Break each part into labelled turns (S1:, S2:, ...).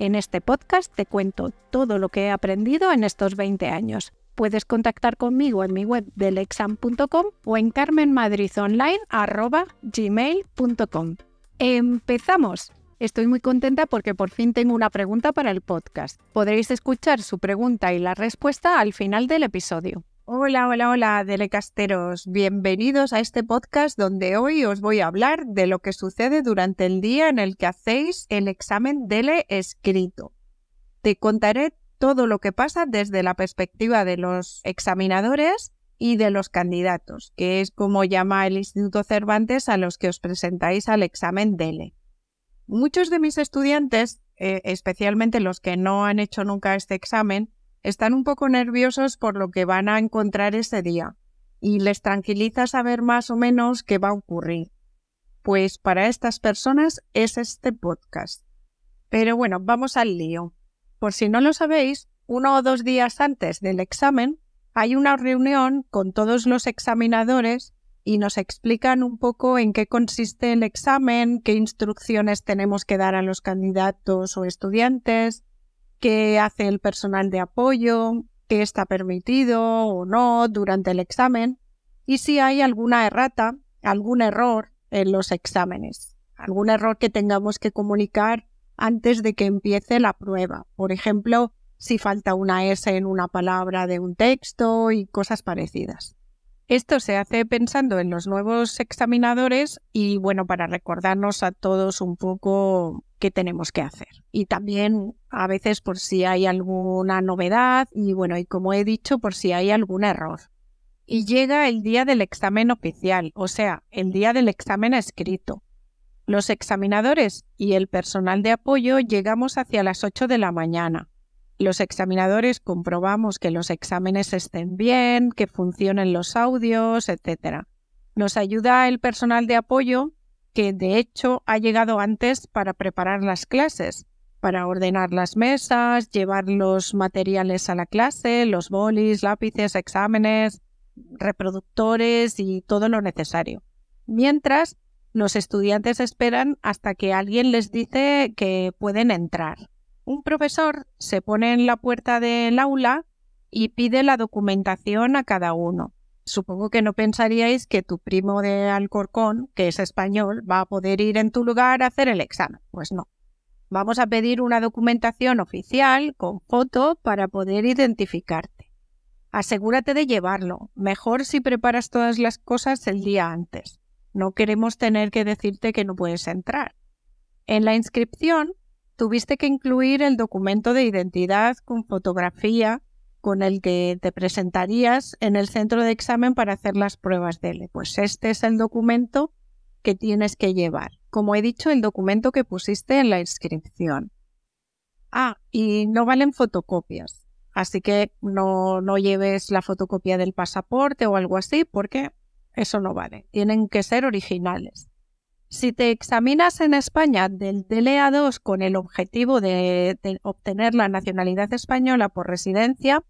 S1: En este podcast te cuento todo lo que he aprendido en estos 20 años puedes contactar conmigo en mi web delexam.com o en carmenmadridonline.gmail.com. ¡Empezamos! Estoy muy contenta porque por fin tengo una pregunta para el podcast. Podréis escuchar su pregunta y la respuesta al final del episodio. Hola, hola, hola, Delecasteros. Bienvenidos a este podcast donde hoy os voy a hablar de lo que sucede durante el día en el que hacéis el examen Dele escrito. Te contaré todo lo que pasa desde la perspectiva de los examinadores y de los candidatos, que es como llama el Instituto Cervantes a los que os presentáis al examen DELE. Muchos de mis estudiantes, eh, especialmente los que no han hecho nunca este examen, están un poco nerviosos por lo que van a encontrar ese día y les tranquiliza saber más o menos qué va a ocurrir. Pues para estas personas es este podcast. Pero bueno, vamos al lío. Por si no lo sabéis, uno o dos días antes del examen hay una reunión con todos los examinadores y nos explican un poco en qué consiste el examen, qué instrucciones tenemos que dar a los candidatos o estudiantes, qué hace el personal de apoyo, qué está permitido o no durante el examen y si hay alguna errata, algún error en los exámenes, algún error que tengamos que comunicar antes de que empiece la prueba. Por ejemplo, si falta una S en una palabra de un texto y cosas parecidas. Esto se hace pensando en los nuevos examinadores y bueno, para recordarnos a todos un poco qué tenemos que hacer. Y también a veces por si hay alguna novedad y bueno, y como he dicho, por si hay algún error. Y llega el día del examen oficial, o sea, el día del examen escrito. Los examinadores y el personal de apoyo llegamos hacia las 8 de la mañana. Los examinadores comprobamos que los exámenes estén bien, que funcionen los audios, etc. Nos ayuda el personal de apoyo que de hecho ha llegado antes para preparar las clases, para ordenar las mesas, llevar los materiales a la clase, los bolis, lápices, exámenes, reproductores y todo lo necesario. Mientras los estudiantes esperan hasta que alguien les dice que pueden entrar. Un profesor se pone en la puerta del aula y pide la documentación a cada uno. Supongo que no pensaríais que tu primo de Alcorcón, que es español, va a poder ir en tu lugar a hacer el examen. Pues no. Vamos a pedir una documentación oficial con foto para poder identificarte. Asegúrate de llevarlo. Mejor si preparas todas las cosas el día antes. No queremos tener que decirte que no puedes entrar. En la inscripción tuviste que incluir el documento de identidad con fotografía con el que te presentarías en el centro de examen para hacer las pruebas de él. Pues este es el documento que tienes que llevar. Como he dicho, el documento que pusiste en la inscripción. Ah, y no valen fotocopias. Así que no, no lleves la fotocopia del pasaporte o algo así porque eso no vale, tienen que ser originales. Si te examinas en España del DLA2 con el objetivo de, obtener la nacionalidad española por residencia,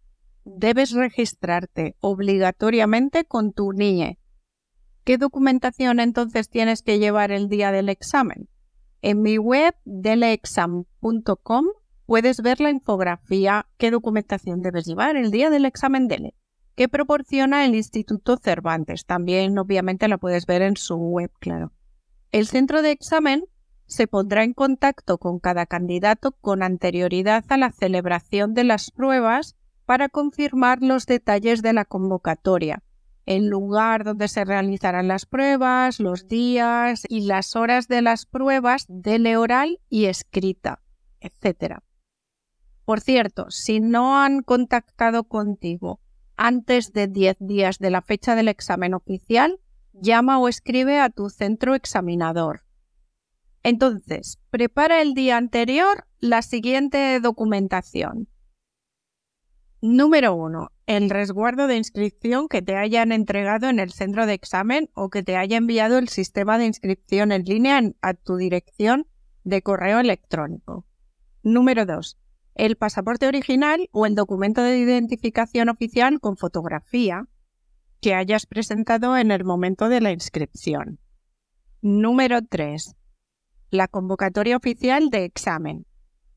S1: debes registrarte obligatoriamente con tu NIE. ¿Qué documentación entonces tienes que llevar el día del examen? En mi web deleexam.com puedes ver la infografía qué documentación debes llevar el día del examen DELE que proporciona el Instituto Cervantes. También obviamente la puedes ver en su web, claro. El centro de examen se pondrá en contacto con cada candidato con anterioridad a la celebración de las pruebas para confirmar los detalles de la convocatoria, el lugar donde se realizarán las pruebas, los días y las horas de las pruebas de oral y escrita, etc. Por cierto, si no han contactado contigo antes de 10 días de la fecha del examen oficial, llama o escribe a tu centro examinador. Entonces, prepara el día anterior la siguiente documentación. Número 1. El resguardo de inscripción que te hayan entregado en el centro de examen o que te haya enviado el sistema de inscripción en línea a tu dirección de correo electrónico. Número 2. El pasaporte original o el documento de identificación oficial con fotografía que hayas presentado en el momento de la inscripción. Número 3 la convocatoria oficial de examen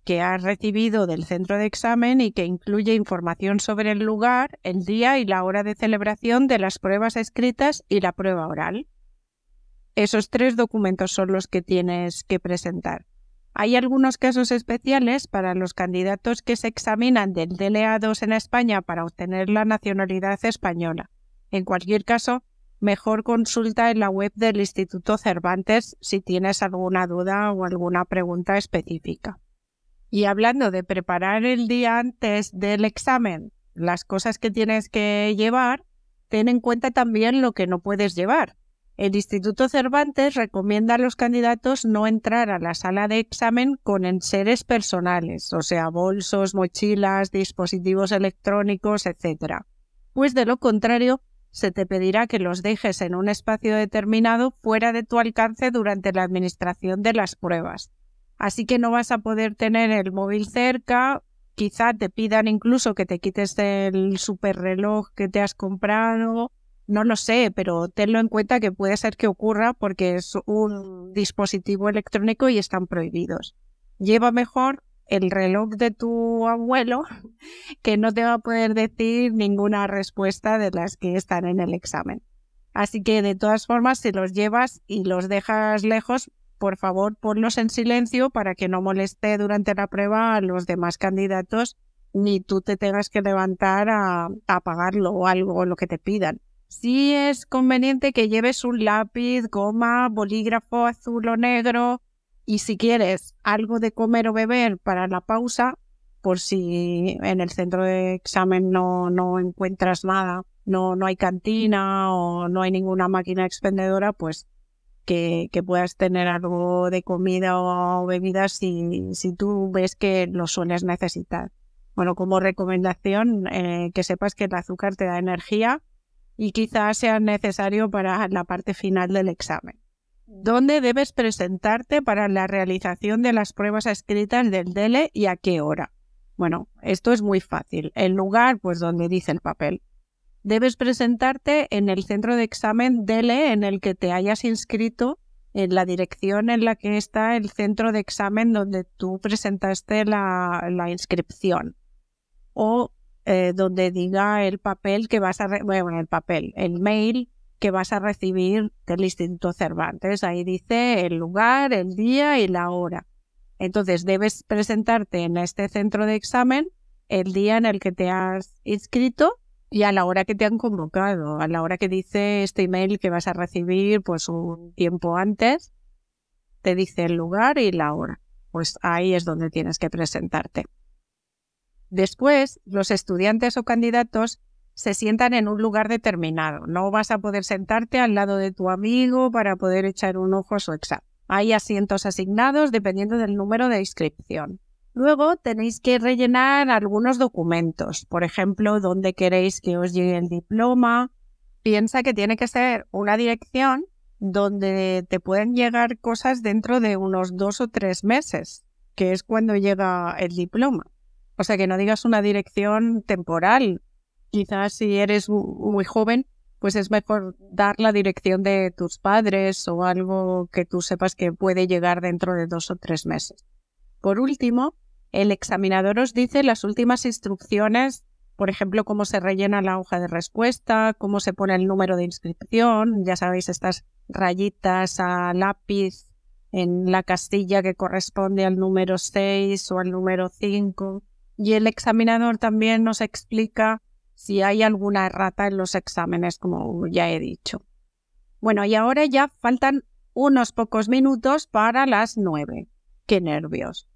S1: que has recibido del centro de examen y que incluye información sobre el lugar, el día y la hora de celebración de las pruebas escritas y la prueba oral. Esos tres documentos son los que tienes que presentar. Hay algunos casos especiales para los candidatos que se examinan del DLA2 en España para obtener la nacionalidad española. En cualquier caso, mejor consulta en la web del Instituto Cervantes si tienes alguna duda o alguna pregunta específica. Y hablando de preparar el día antes del examen, las cosas que tienes que llevar, ten en cuenta también lo que no puedes llevar. El Instituto Cervantes recomienda a los candidatos no entrar a la sala de examen con enseres personales, o sea, bolsos, mochilas, dispositivos electrónicos, etc. Pues de lo contrario, se te pedirá que los dejes en un espacio determinado fuera de tu alcance durante la administración de las pruebas. Así que no vas a poder tener el móvil cerca, quizá te pidan incluso que te quites el super reloj que te has comprado, no lo sé, pero tenlo en cuenta que puede ser que ocurra porque es un dispositivo electrónico y están prohibidos. Lleva mejor el reloj de tu abuelo que no te va a poder decir ninguna respuesta de las que están en el examen. Así que de todas formas, si los llevas y los dejas lejos, por favor ponlos en silencio para que no moleste durante la prueba a los demás candidatos ni tú te tengas que levantar a, apagarlo o algo, lo que te pidan. Sí es conveniente que lleves un lápiz, goma, bolígrafo azul o negro, y si quieres algo de comer o beber para la pausa, por si en el centro de examen no, no encuentras nada, no, no hay cantina o no hay ninguna máquina expendedora, pues que, que puedas tener algo de comida o bebida si, si tú ves que lo sueles necesitar. Bueno, como recomendación, eh, que sepas que el azúcar te da energía y quizás sea necesario para la parte final del examen. ¿Dónde debes presentarte para la realización de las pruebas escritas del DELE y a qué hora? Bueno, esto es muy fácil. El lugar, pues donde dice el papel. Debes presentarte en el centro de examen DELE en el que te hayas inscrito, en la dirección en la que está el centro de examen donde tú presentaste la, inscripción. O eh, donde diga el papel que vas a... Bueno, el papel, el mail que vas a recibir del Instituto Cervantes. Ahí dice el lugar, el día y la hora. Entonces debes presentarte en este centro de examen el día en el que te has inscrito y a la hora que te han convocado, a la hora que dice este email que vas a recibir pues un tiempo antes, te dice el lugar y la hora. Pues ahí es donde tienes que presentarte. Después, los estudiantes o candidatos se sientan en un lugar determinado. No vas a poder sentarte al lado de tu amigo para poder echar un ojo a su examen. Hay asientos asignados dependiendo del número de inscripción. Luego tenéis que rellenar algunos documentos, por ejemplo, dónde queréis que os llegue el diploma. Piensa que tiene que ser una dirección donde te pueden llegar cosas dentro de unos dos o tres meses, que es cuando llega el diploma. O sea, que no digas una dirección temporal, quizás si eres muy joven, pues es mejor dar la dirección de tus padres o algo que tú sepas que puede llegar dentro de dos o tres meses. Por último, el examinador os dice las últimas instrucciones, por ejemplo, cómo se rellena la hoja de respuesta, cómo se pone el número de inscripción, ya sabéis, estas rayitas a lápiz en la castilla que corresponde al número 6 o al número 5. Y el examinador también nos explica si hay alguna errata en los exámenes, como ya he dicho. Bueno, y ahora ya faltan unos pocos minutos para las nueve. ¡Qué nervios!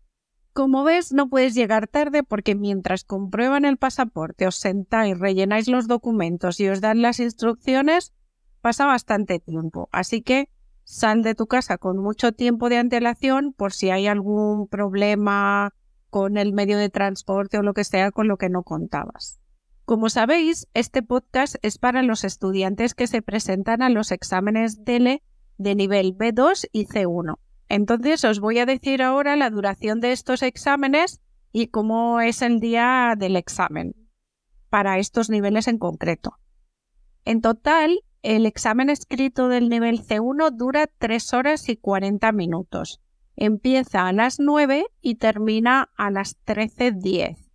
S1: Como ves, no puedes llegar tarde porque mientras comprueban el pasaporte, os sentáis, rellenáis los documentos y os dan las instrucciones, pasa bastante tiempo. Así que sal de tu casa con mucho tiempo de antelación por si hay algún problema con el medio de transporte o lo que sea con lo que no contabas. Como sabéis, este podcast es para los estudiantes que se presentan a los exámenes DELE de nivel B2 y C1. Entonces os voy a decir ahora la duración de estos exámenes y cómo es el día del examen para estos niveles en concreto. En total, el examen escrito del nivel C1 dura 3 horas y 40 minutos. Empieza a las 9 y termina a las 13.10.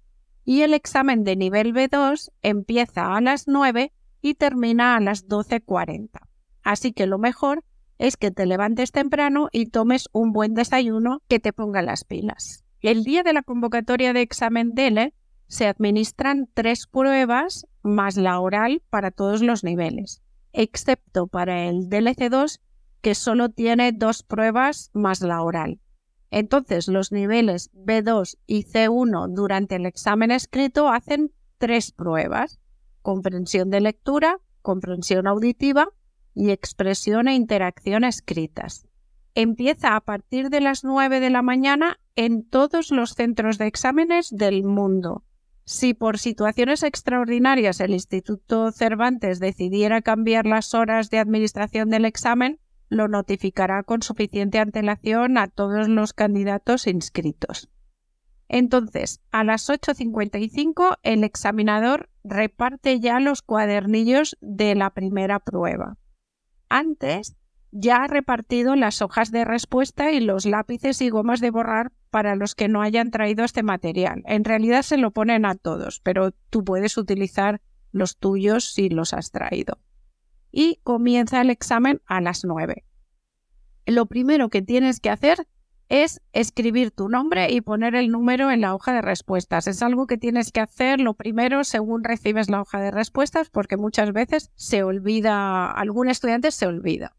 S1: Y el examen de nivel B2 empieza a las 9 y termina a las 12.40. Así que lo mejor es que te levantes temprano y tomes un buen desayuno que te ponga las pilas. El día de la convocatoria de examen DELE se administran tres pruebas más la oral para todos los niveles, excepto para el DLC2 que solo tiene dos pruebas más la oral. Entonces los niveles B2 y C1 durante el examen escrito hacen tres pruebas, comprensión de lectura, comprensión auditiva y expresión e interacción escritas. Empieza a partir de las 9 de la mañana en todos los centros de exámenes del mundo. Si por situaciones extraordinarias el Instituto Cervantes decidiera cambiar las horas de administración del examen, lo notificará con suficiente antelación a todos los candidatos inscritos. Entonces, a las 8.55 el examinador reparte ya los cuadernillos de la primera prueba. Antes ya ha repartido las hojas de respuesta y los lápices y gomas de borrar para los que no hayan traído este material. En realidad se lo ponen a todos, pero tú puedes utilizar los tuyos si los has traído. Y comienza el examen a las 9. Lo primero que tienes que hacer es escribir tu nombre y poner el número en la hoja de respuestas. Es algo que tienes que hacer lo primero según recibes la hoja de respuestas porque muchas veces se olvida, algún estudiante se olvida.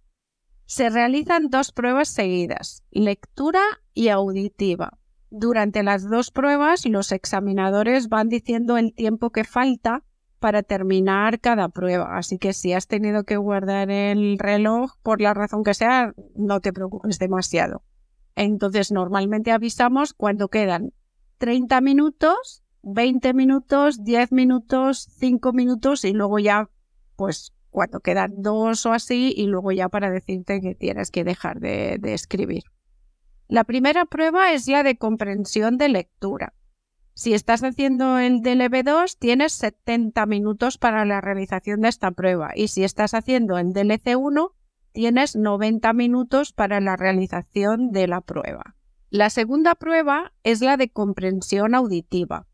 S1: Se realizan dos pruebas seguidas, lectura y auditiva. Durante las dos pruebas, los examinadores van diciendo el tiempo que falta para terminar cada prueba. Así que si has tenido que guardar el reloj, por la razón que sea, no te preocupes demasiado. Entonces, normalmente avisamos cuando quedan 30 minutos, 20 minutos, 10 minutos, 5 minutos y luego ya, pues cuando quedan dos o así y luego ya para decirte que tienes que dejar de, escribir. La primera prueba es ya de comprensión de lectura. Si estás haciendo el DLB2, tienes 70 minutos para la realización de esta prueba. Y si estás haciendo el DLC1, tienes 90 minutos para la realización de la prueba. La segunda prueba es la de comprensión auditiva.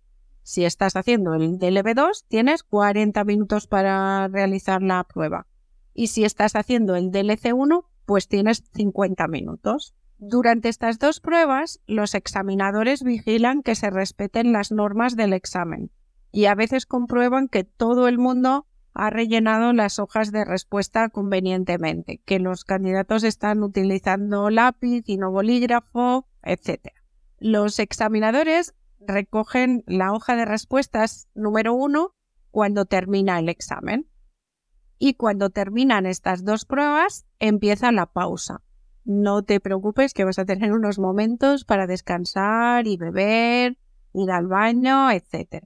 S1: Si estás haciendo el DLB2, tienes 40 minutos para realizar la prueba. Y si estás haciendo el DLC1, pues tienes 50 minutos. Durante estas dos pruebas, los examinadores vigilan que se respeten las normas del examen y a veces comprueban que todo el mundo ha rellenado las hojas de respuesta convenientemente, que los candidatos están utilizando lápiz y no bolígrafo, etc. Los examinadores recogen la hoja de respuestas número uno cuando termina el examen. Y cuando terminan estas dos pruebas, empieza la pausa. No te preocupes que vas a tener unos momentos para descansar y beber, ir al baño, etc.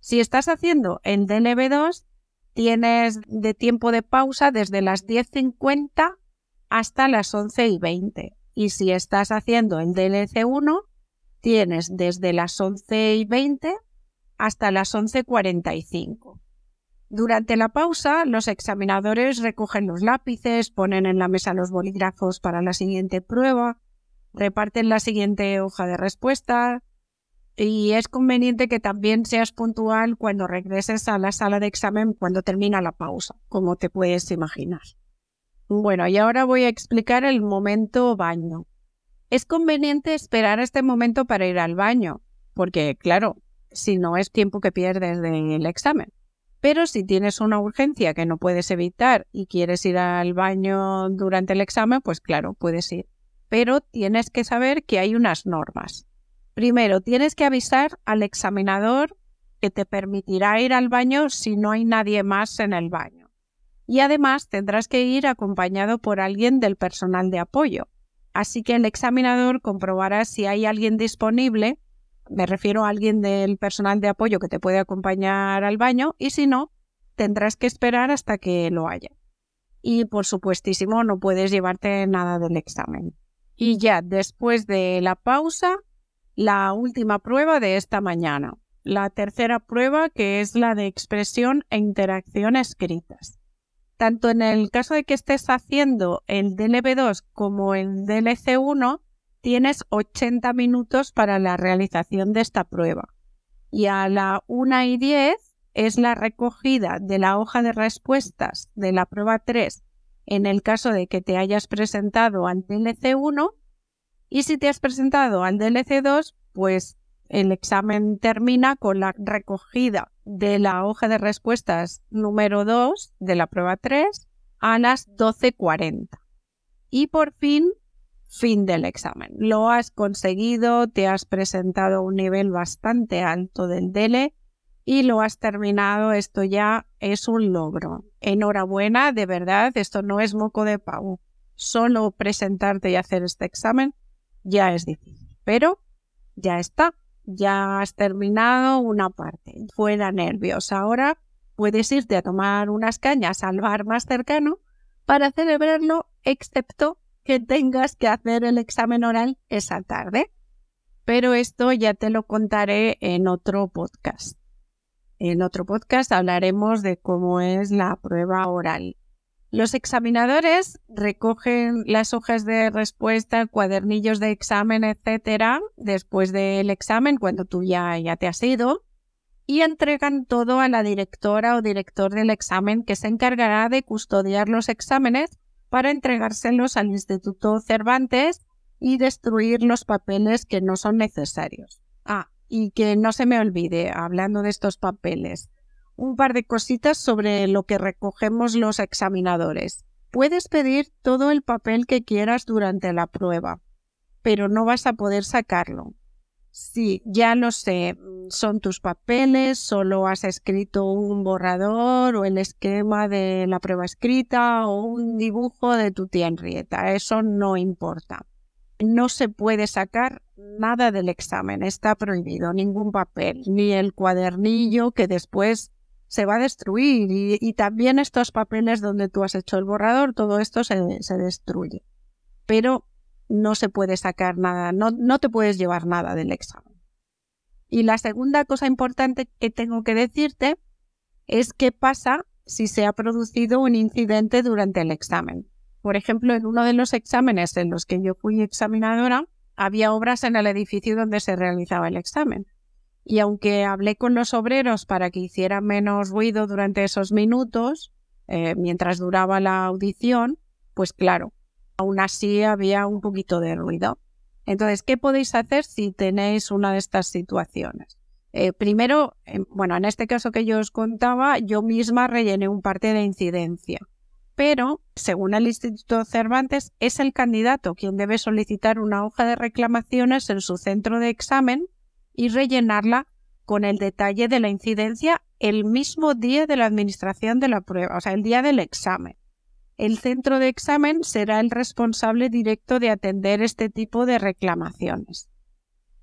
S1: Si estás haciendo el DLB2, tienes de tiempo de pausa desde las 10.50 hasta las 11.20. Y si estás haciendo el DLC1, tienes desde las 11 y 20 hasta las 11.45. Durante la pausa, los examinadores recogen los lápices, ponen en la mesa los bolígrafos para la siguiente prueba, reparten la siguiente hoja de respuesta y es conveniente que también seas puntual cuando regreses a la sala de examen cuando termina la pausa, como te puedes imaginar. Bueno, y ahora voy a explicar el momento baño. Es conveniente esperar este momento para ir al baño, porque claro, si no es tiempo que pierdes del examen. Pero si tienes una urgencia que no puedes evitar y quieres ir al baño durante el examen, pues claro, puedes ir. Pero tienes que saber que hay unas normas. Primero, tienes que avisar al examinador que te permitirá ir al baño si no hay nadie más en el baño. y además tendrás que ir acompañado por alguien del personal de apoyo. Así que el examinador comprobará si hay alguien disponible, me refiero a alguien del personal de apoyo que te puede acompañar al baño, y si no, tendrás que esperar hasta que lo haya. Y por supuestísimo, no puedes llevarte nada del examen. Y ya después de la pausa, la última prueba de esta mañana. La tercera prueba que es la de expresión e interacción escritas. Tanto en el caso de que estés haciendo el DLB2 como el DLC1, tienes 80 minutos para la realización de esta prueba. Y a la 1 y 10 es la recogida de la hoja de respuestas de la prueba 3 en el caso de que te hayas presentado al DLC1 y si te has presentado al DLC2, pues el examen termina con la recogida de la hoja de respuestas número 2 de la prueba 3 a las 12.40. Y por fin, fin del examen. Lo has conseguido, te has presentado a un nivel bastante alto del DELE y lo has terminado. Esto ya es un logro. Enhorabuena, de verdad, esto no es moco de pavo. Solo presentarte y hacer este examen ya es difícil. Pero ya está, ya has terminado una parte. Fuera nervios. Ahora puedes irte a tomar unas cañas al bar más cercano para celebrarlo, excepto que tengas que hacer el examen oral esa tarde. Pero esto ya te lo contaré en otro podcast. En otro podcast hablaremos de cómo es la prueba oral. Los examinadores recogen las hojas de respuesta, cuadernillos de examen, etcétera, después del examen, cuando tú ya, ya te has ido, y entregan todo a la directora o director del examen que se encargará de custodiar los exámenes para entregárselos al Instituto Cervantes y destruir los papeles que no son necesarios. Ah, y que no se me olvide, hablando de estos papeles, un par de cositas sobre lo que recogemos los examinadores. Puedes pedir todo el papel que quieras durante la prueba, pero no vas a poder sacarlo. Sí, ya lo sé, son tus papeles, solo has escrito un borrador o el esquema de la prueba escrita o un dibujo de tu tía Henrietta, eso no importa. No se puede sacar nada del examen, está prohibido, ningún papel, ni el cuadernillo que después se va a destruir y, también estos papeles donde tú has hecho el borrador, todo esto se, se destruye. Pero no se puede sacar nada, no, no te puedes llevar nada del examen. Y la segunda cosa importante que tengo que decirte es qué pasa si se ha producido un incidente durante el examen. Por ejemplo, en uno de los exámenes en los que yo fui examinadora, había obras en el edificio donde se realizaba el examen. Y aunque hablé con los obreros para que hicieran menos ruido durante esos minutos, eh, mientras duraba la audición, pues claro, aún así había un poquito de ruido. Entonces, ¿qué podéis hacer si tenéis una de estas situaciones? Eh, primero, bueno, en este caso que yo os contaba, yo misma rellené un parte de incidencia pero, según el Instituto Cervantes, es el candidato quien debe solicitar una hoja de reclamaciones en su centro de examen y rellenarla con el detalle de la incidencia el mismo día de la administración de la prueba, o sea, el día del examen. El centro de examen será el responsable directo de atender este tipo de reclamaciones.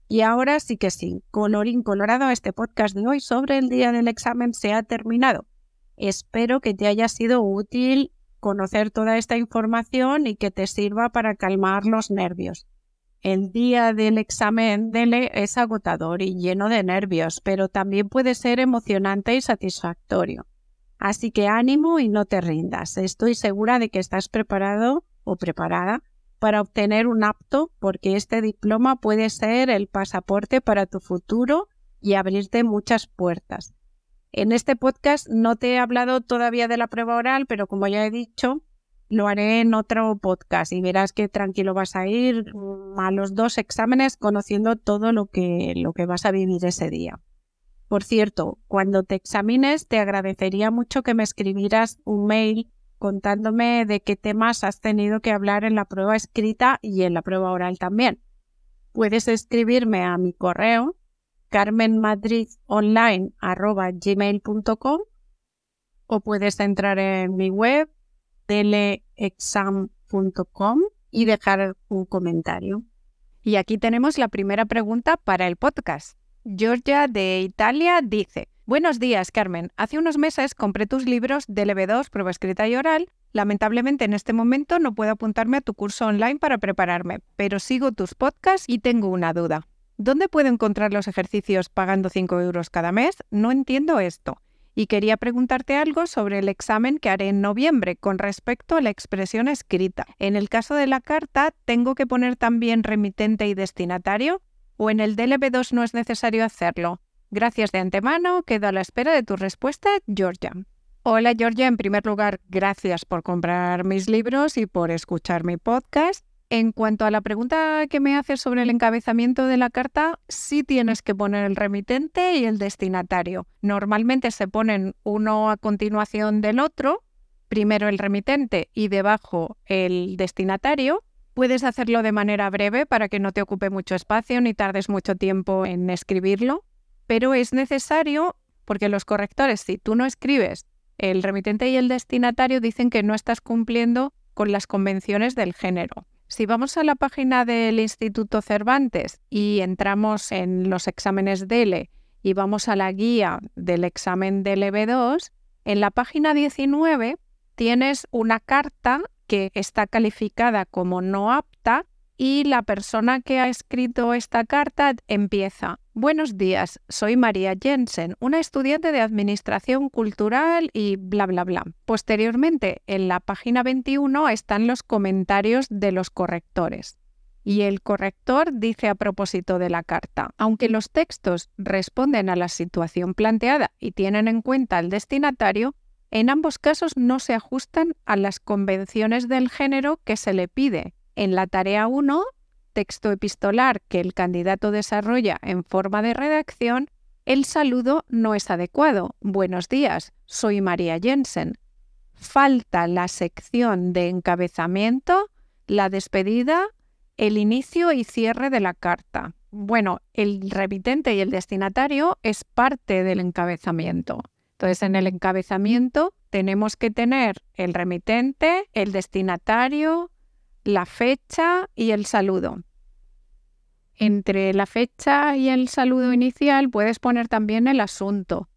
S1: Y ahora sí que sí, colorín colorado, este podcast de hoy sobre el día del examen se ha terminado. Espero que te haya sido útil conocer toda esta información y que te sirva para calmar los nervios. El día del examen DELE es agotador y lleno de nervios, pero también puede ser emocionante y satisfactorio. Así que ánimo y no te rindas. Estoy segura de que estás preparado o preparada para obtener un apto porque este diploma puede ser el pasaporte para tu futuro y abrirte muchas puertas. En este podcast no te he hablado todavía de la prueba oral, pero como ya he dicho, lo haré en otro podcast y verás que tranquilo vas a ir a los dos exámenes conociendo todo lo que, lo que vas a vivir ese día. Por cierto, cuando te examines te agradecería mucho que me escribieras un mail contándome de qué temas has tenido que hablar en la prueba escrita y en la prueba oral también. Puedes escribirme a mi carmenmadridonline.gmail.com o puedes entrar en mi web teleexam.com y dejar un comentario. Y aquí tenemos la primera pregunta para el podcast. Georgia de Italia dice, Buenos días, Carmen. Hace unos meses compré tus libros de LB2, prueba escrita y oral. Lamentablemente en este momento no puedo apuntarme a tu curso online para prepararme, pero sigo tus podcasts y tengo una duda. ¿Dónde puedo encontrar los ejercicios pagando 5 euros cada mes? No entiendo esto. Y quería preguntarte algo sobre el examen que haré en noviembre con respecto a la expresión escrita. En el caso de la carta, ¿tengo que poner también remitente y destinatario? ¿O en el DLB2 no es necesario hacerlo? Gracias de antemano, quedo a la espera de tu respuesta, Georgia. Hola Georgia, en primer lugar, gracias por comprar mis libros y por escuchar mi podcast. En cuanto a la pregunta que me haces sobre el encabezamiento de la carta, sí tienes que poner el remitente y el destinatario. Normalmente se ponen uno a continuación del otro, primero el remitente y debajo el destinatario. Puedes hacerlo de manera breve para que no te ocupe mucho espacio ni tardes mucho tiempo en escribirlo pero es necesario porque los correctores, si tú no escribes el remitente y el destinatario, dicen que no estás cumpliendo con las convenciones del género. Si vamos a la página del Instituto Cervantes y entramos en los exámenes DELE y vamos a la guía del examen DLB2, en la página 19 tienes una carta que está calificada como no apta y la persona que ha escrito esta carta empieza. Buenos días, soy María Jensen, una estudiante de Administración Cultural y bla, bla, bla. Posteriormente, en la página 21 están los comentarios de los correctores. Y el corrector dice a propósito de la carta, aunque los textos responden a la situación planteada y tienen en cuenta al destinatario, en ambos casos no se ajustan a las convenciones del género que se le pide en la tarea 1, texto epistolar que el candidato desarrolla en forma de redacción, el saludo no es adecuado. Buenos días, soy María Jensen. Falta la sección de encabezamiento, la despedida, el inicio y cierre de la carta. Bueno, el remitente y el destinatario es parte del encabezamiento. Entonces, en el encabezamiento tenemos que tener el remitente, el destinatario, la fecha y el saludo. Entre la fecha y el saludo inicial puedes poner también el asunto.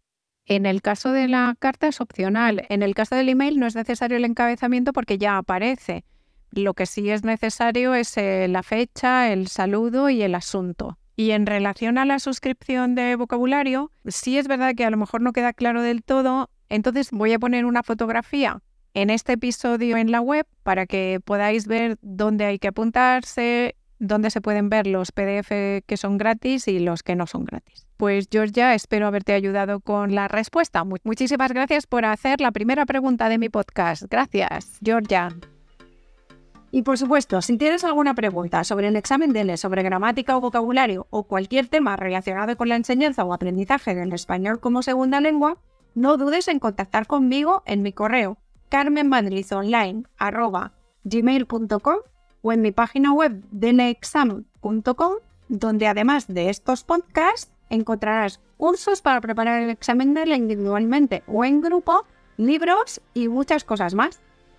S1: En el caso de la carta es opcional. En el caso del email no es necesario el encabezamiento porque ya aparece. Lo que sí es necesario es eh, la fecha, el saludo y el asunto. Y en relación a la suscripción de vocabulario, sí es verdad que a lo mejor no queda claro del todo, entonces voy a poner una fotografía en este episodio en la web para que podáis ver dónde hay que apuntarse, dónde se pueden ver los PDF que son gratis y los que no son gratis. Pues Georgia, espero haberte ayudado con la respuesta. muchísimas gracias por hacer la primera pregunta de mi podcast. Gracias, Georgia. Y por supuesto, si tienes alguna pregunta sobre el examen DELE, sobre gramática o vocabulario o cualquier tema relacionado con la enseñanza o aprendizaje del español como segunda lengua, no dudes en contactar conmigo en mi correo carmenmadridonline.gmail.com o en mi página web deleexamen.com, donde además de estos podcasts encontrarás cursos para preparar el examen de individualmente o en grupo, libros y muchas cosas más.